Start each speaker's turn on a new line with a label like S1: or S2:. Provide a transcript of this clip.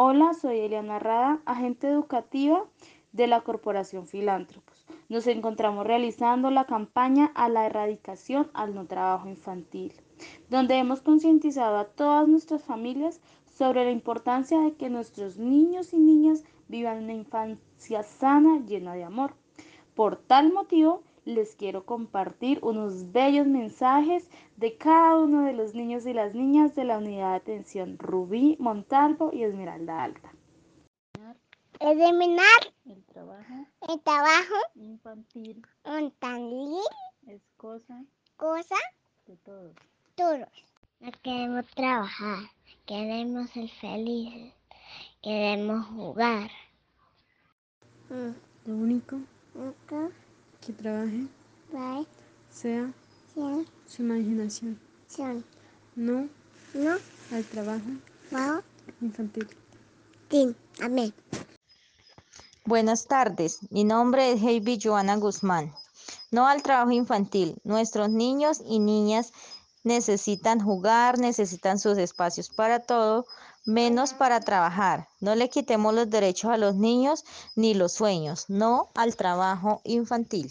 S1: Hola, soy Eliana Rada, agente educativa de la Corporación Filántropos. Nos encontramos realizando la campaña a la erradicación al no trabajo infantil, donde hemos concientizado a todas nuestras familias sobre la importancia de que nuestros niños y niñas vivan una infancia sana, llena de amor. Por tal motivo, les quiero compartir unos bellos mensajes de cada uno de los niños y las niñas de la unidad de atención Rubí, Montalvo y Esmeralda Alta.
S2: Eliminar
S1: El trabajo.
S2: El trabajo.
S1: Infantil.
S2: Infantil,
S1: es cosa.
S2: Cosa,
S1: de todos.
S2: todos. No queremos trabajar, queremos ser felices, queremos jugar.
S3: Lo único.
S2: Nunca
S3: que trabaje sea su imaginación,
S2: son.
S3: no
S2: No,
S3: al trabajo
S2: va
S3: infantil.
S2: tin. Amén.
S4: Buenas tardes, mi nombre es Heidi Joana Guzmán. No al trabajo infantil. Nuestros niños y niñas necesitan jugar, necesitan sus espacios para todo, menos para trabajar. No le quitemos los derechos a los niños ni los sueños. No al trabajo infantil.